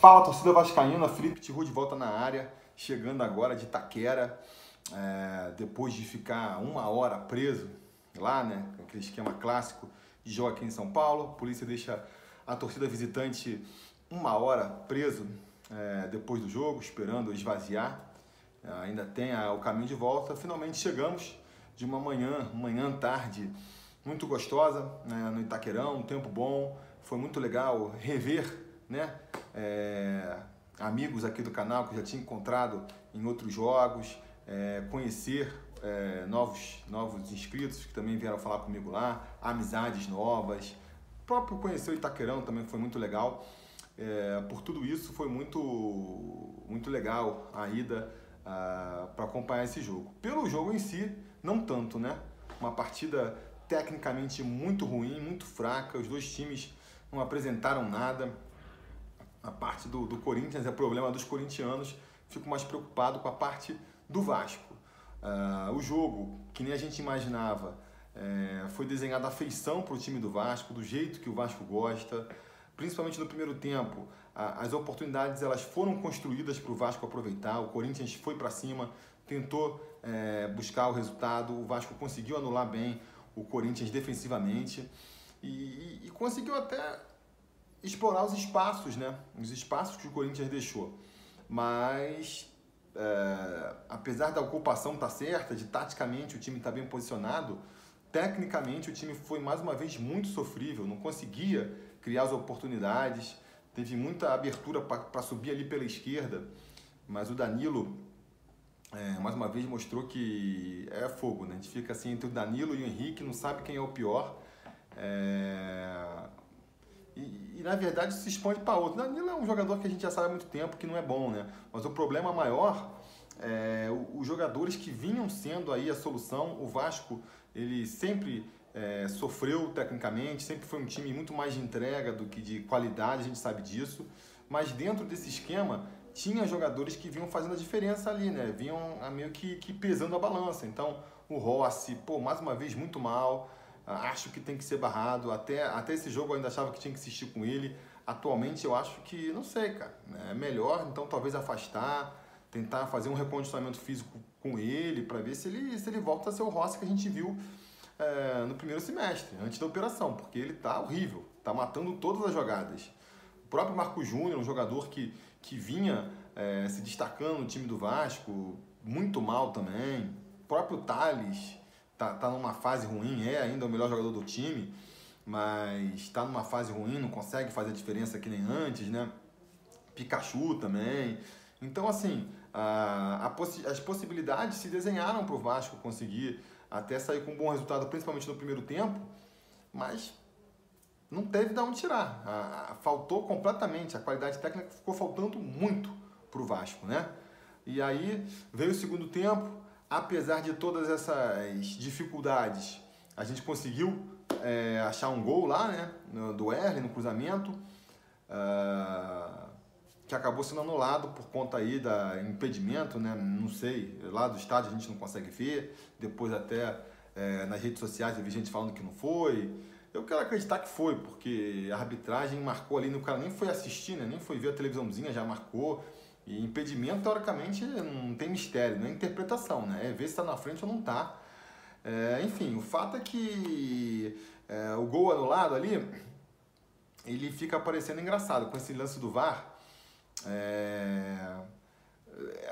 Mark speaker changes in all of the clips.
Speaker 1: Fala torcida vascaína, Felipe Tiru de volta na área, chegando agora de Taquera, é, depois de ficar uma hora preso lá, né, aquele esquema clássico de jogo aqui em São Paulo, a polícia deixa a torcida visitante uma hora preso é, depois do jogo, esperando esvaziar, ainda tem a, o caminho de volta, finalmente chegamos de uma manhã, manhã tarde, muito gostosa, né, no Itaquerão, um tempo bom, foi muito legal rever né? É, amigos aqui do canal que eu já tinha encontrado em outros jogos, é, conhecer é, novos, novos inscritos que também vieram falar comigo lá, amizades novas, próprio conhecer o Itaquerão também foi muito legal. É, por tudo isso foi muito, muito legal a ida para acompanhar esse jogo. Pelo jogo em si, não tanto, né? Uma partida tecnicamente muito ruim, muito fraca, os dois times não apresentaram nada a parte do, do Corinthians é problema dos corintianos, fico mais preocupado com a parte do Vasco. Uh, o jogo, que nem a gente imaginava, é, foi desenhado a feição para o time do Vasco, do jeito que o Vasco gosta, principalmente no primeiro tempo. A, as oportunidades elas foram construídas para o Vasco aproveitar, o Corinthians foi para cima, tentou é, buscar o resultado, o Vasco conseguiu anular bem o Corinthians defensivamente e, e, e conseguiu até explorar os espaços, né? Os espaços que o Corinthians deixou. Mas, é, apesar da ocupação estar tá certa, de taticamente o time estar tá bem posicionado, tecnicamente o time foi mais uma vez muito sofrível, não conseguia criar as oportunidades, teve muita abertura para subir ali pela esquerda, mas o Danilo, é, mais uma vez, mostrou que é fogo, né? A gente fica assim entre o Danilo e o Henrique, não sabe quem é o pior. É, e, e, na verdade se expande para outro. Danilo é um jogador que a gente já sabe há muito tempo que não é bom, né? Mas o problema maior é os jogadores que vinham sendo aí a solução. O Vasco, ele sempre é, sofreu tecnicamente, sempre foi um time muito mais de entrega do que de qualidade, a gente sabe disso. Mas dentro desse esquema, tinha jogadores que vinham fazendo a diferença ali, né? Vinham meio que, que pesando a balança. Então, o Rossi, pô, mais uma vez muito mal. Acho que tem que ser barrado. Até, até esse jogo eu ainda achava que tinha que insistir com ele. Atualmente eu acho que, não sei, cara, é melhor então talvez afastar, tentar fazer um recondicionamento físico com ele para ver se ele, se ele volta a ser o Rossi que a gente viu é, no primeiro semestre, antes da operação, porque ele tá horrível, tá matando todas as jogadas. O próprio Marco Júnior, um jogador que, que vinha é, se destacando no time do Vasco, muito mal também. O próprio Thales, tá, tá numa fase ruim, é ainda o melhor jogador do time, mas está numa fase ruim, não consegue fazer diferença que nem antes, né? Pikachu também. Então, assim, a, a possi as possibilidades se desenharam para o Vasco conseguir até sair com um bom resultado, principalmente no primeiro tempo, mas não teve de onde tirar. A, a, faltou completamente, a qualidade técnica ficou faltando muito para o Vasco, né? E aí veio o segundo tempo, apesar de todas essas dificuldades, a gente conseguiu é, achar um gol lá, né? No, do Erle, no cruzamento, uh, que acabou sendo anulado por conta aí da impedimento, né? Não sei, lá do estádio a gente não consegue ver. Depois até é, nas redes sociais eu vi gente falando que não foi. Eu quero acreditar que foi, porque a arbitragem marcou ali, o cara nem foi assistir, né? nem foi ver a televisãozinha, já marcou. E impedimento, teoricamente, não tem mistério, não é interpretação, né? É ver se está na frente ou não está. É, enfim, o fato é que é, o gol anulado ali, ele fica aparecendo engraçado. Com esse lance do VAR, é,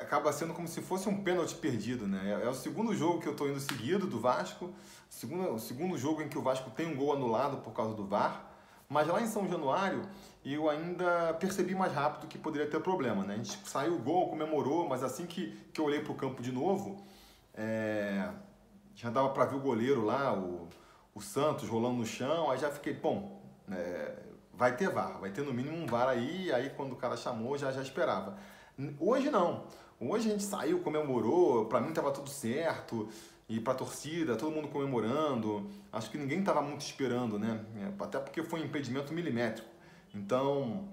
Speaker 1: acaba sendo como se fosse um pênalti perdido, né? É, é o segundo jogo que eu estou indo seguido do Vasco, segundo, o segundo jogo em que o Vasco tem um gol anulado por causa do VAR. Mas lá em São Januário, eu ainda percebi mais rápido que poderia ter problema. Né? A gente saiu o gol, comemorou, mas assim que, que eu olhei para o campo de novo, é, já dava para ver o goleiro lá, o, o Santos rolando no chão, aí já fiquei, bom, é, vai ter VAR, vai ter no mínimo um VAR aí, aí quando o cara chamou já, já esperava. Hoje não. Hoje a gente saiu, comemorou, para mim estava tudo certo, e para a torcida, todo mundo comemorando. Acho que ninguém estava muito esperando, né? É, até porque foi um impedimento milimétrico. Então,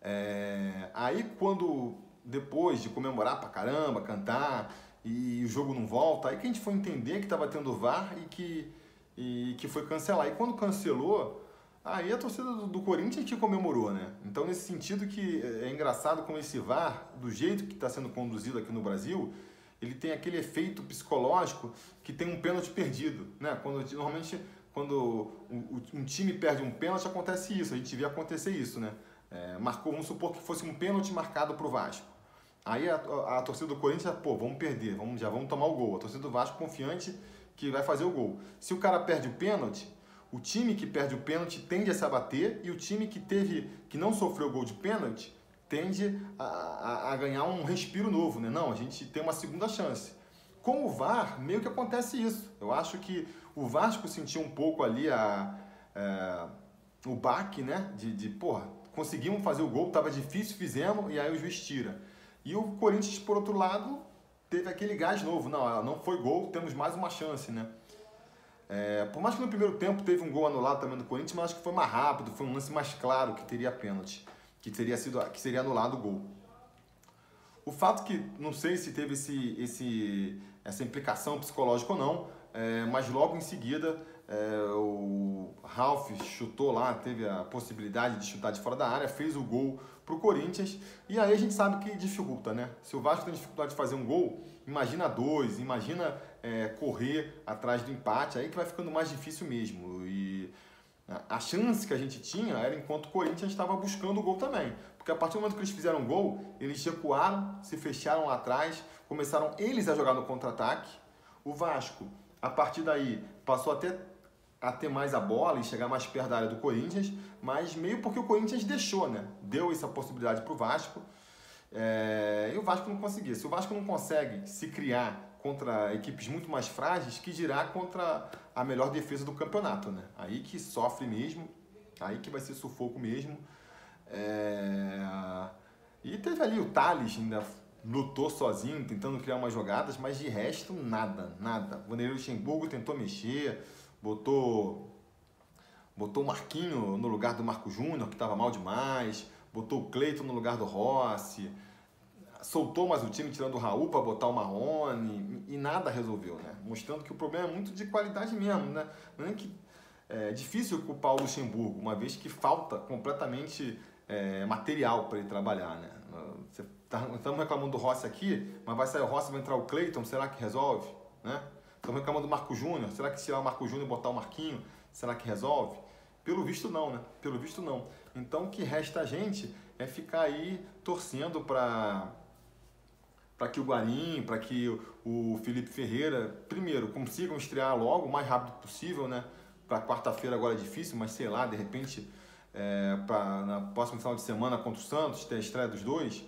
Speaker 1: é... aí quando depois de comemorar pra caramba, cantar e o jogo não volta, aí que a gente foi entender que estava tendo VAR e que, e que foi cancelar. E quando cancelou, aí a torcida do, do Corinthians que comemorou, né? Então nesse sentido que é engraçado como esse VAR, do jeito que está sendo conduzido aqui no Brasil, ele tem aquele efeito psicológico que tem um pênalti perdido, né? Quando normalmente quando um time perde um pênalti acontece isso, a gente vê acontecer isso, né? É, marcou, vamos supor que fosse um pênalti marcado para o Vasco. Aí a, a, a, torcida do Corinthians, pô, vamos perder, vamos, já vamos tomar o gol. A torcida do Vasco confiante que vai fazer o gol. Se o cara perde o pênalti, o time que perde o pênalti tende a se abater e o time que teve que não sofreu gol de pênalti tende a, a, a, ganhar um respiro novo, né? Não, a gente tem uma segunda chance. Com o VAR, meio que acontece isso. Eu acho que o Vasco sentiu um pouco ali a, é, o baque, né? De, de, porra, conseguimos fazer o gol, tava difícil, fizemos, e aí o juiz tira. E o Corinthians, por outro lado, teve aquele gás novo. Não, não foi gol, temos mais uma chance, né? É, por mais que no primeiro tempo teve um gol anulado também do Corinthians, mas acho que foi mais rápido, foi um lance mais claro que teria pênalti, que teria sido, que seria anulado o gol. O fato que não sei se teve esse, esse, essa implicação psicológica ou não, é, mas logo em seguida é, o Ralph chutou lá, teve a possibilidade de chutar de fora da área, fez o gol para o Corinthians e aí a gente sabe que dificulta, né? Se o Vasco tem dificuldade de fazer um gol, imagina dois, imagina é, correr atrás do empate, aí que vai ficando mais difícil mesmo. E a chance que a gente tinha era enquanto o Corinthians estava buscando o gol também. Porque a partir do momento que eles fizeram o gol, eles recuaram, se fecharam lá atrás, começaram eles a jogar no contra-ataque. O Vasco, a partir daí, passou até a ter mais a bola e chegar mais perto da área do Corinthians, mas meio porque o Corinthians deixou, né? Deu essa possibilidade para o Vasco. É... E o Vasco não conseguia. Se o Vasco não consegue se criar contra equipes muito mais frágeis, que dirá contra a melhor defesa do campeonato, né? Aí que sofre mesmo, aí que vai ser sufoco mesmo. É... E teve ali o Thales, ainda lutou sozinho, tentando criar umas jogadas, mas de resto, nada, nada. O Vanderlei Luxemburgo tentou mexer, botou botou o Marquinho no lugar do Marco Júnior, que estava mal demais, botou o Cleiton no lugar do Rossi, soltou mais o time tirando o Raul para botar o Marrone e nada resolveu, né? Mostrando que o problema é muito de qualidade mesmo, né? Não é que é difícil culpar o Luxemburgo, uma vez que falta completamente é, material para ele trabalhar, né? Tá, estamos reclamando do Rossi aqui, mas vai sair o Rossi, vai entrar o Cleiton, será que resolve, né? Estamos reclamando do Marco Júnior, será que tirar o Marco Júnior e botar o Marquinho, será que resolve? Pelo visto não, né? Pelo visto não. Então o que resta a gente é ficar aí torcendo para para que o Guarim, para que o Felipe Ferreira, primeiro, consigam estrear logo, o mais rápido possível, né? Para quarta-feira agora é difícil, mas sei lá, de repente, é, para na próxima final de semana contra o Santos, ter a estreia dos dois,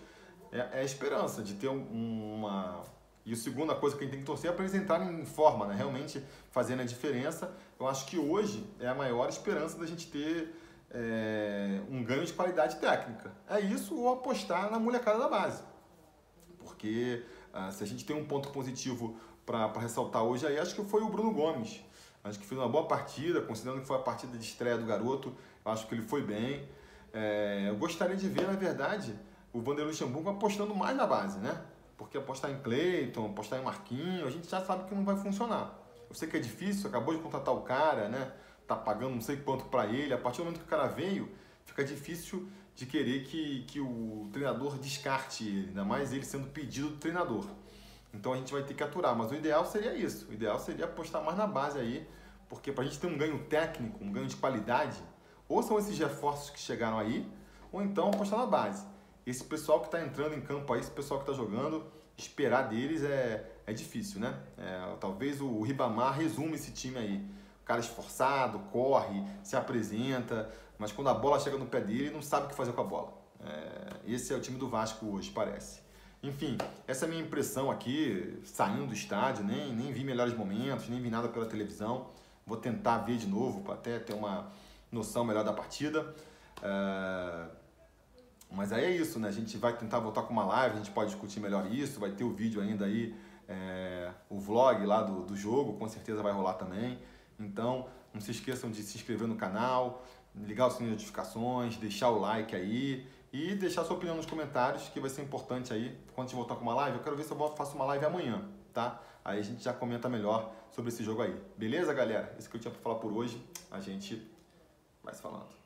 Speaker 1: é, é a esperança de ter um, uma. E a segunda coisa que a gente tem que torcer é entrarem em forma, né? Realmente fazendo a diferença. Eu acho que hoje é a maior esperança da gente ter é, um ganho de qualidade técnica. É isso ou apostar na molecada da base porque ah, se a gente tem um ponto positivo para ressaltar hoje aí, acho que foi o Bruno Gomes. Acho que fez uma boa partida, considerando que foi a partida de estreia do garoto, acho que ele foi bem. É, eu gostaria de ver, na verdade, o Vanderlei Luxemburgo apostando mais na base, né? Porque apostar em Cleiton, apostar em Marquinhos, a gente já sabe que não vai funcionar. Eu sei que é difícil, acabou de contratar o cara, né? Tá pagando não sei quanto para ele. A partir do momento que o cara veio, fica difícil de querer que, que o treinador descarte ele, ainda mais ele sendo pedido do treinador. Então a gente vai ter que aturar, mas o ideal seria isso. O ideal seria apostar mais na base aí, porque para a gente ter um ganho técnico, um ganho de qualidade, ou são esses reforços que chegaram aí, ou então apostar na base. Esse pessoal que está entrando em campo aí, esse pessoal que está jogando, esperar deles é, é difícil, né? É, talvez o Ribamar resume esse time aí. O cara esforçado, corre, se apresenta, mas quando a bola chega no pé dele, não sabe o que fazer com a bola. É, esse é o time do Vasco hoje, parece. Enfim, essa é a minha impressão aqui, saindo do estádio, nem, nem vi melhores momentos, nem vi nada pela televisão. Vou tentar ver de novo para até ter uma noção melhor da partida. É, mas aí é isso, né? A gente vai tentar voltar com uma live, a gente pode discutir melhor isso, vai ter o vídeo ainda aí, é, o vlog lá do, do jogo, com certeza vai rolar também. Então, não se esqueçam de se inscrever no canal, ligar o sininho de notificações, deixar o like aí e deixar sua opinião nos comentários, que vai ser importante aí. Quando a gente voltar com uma live, eu quero ver se eu faço uma live amanhã, tá? Aí a gente já comenta melhor sobre esse jogo aí. Beleza, galera? Isso que eu tinha para falar por hoje. A gente vai se falando.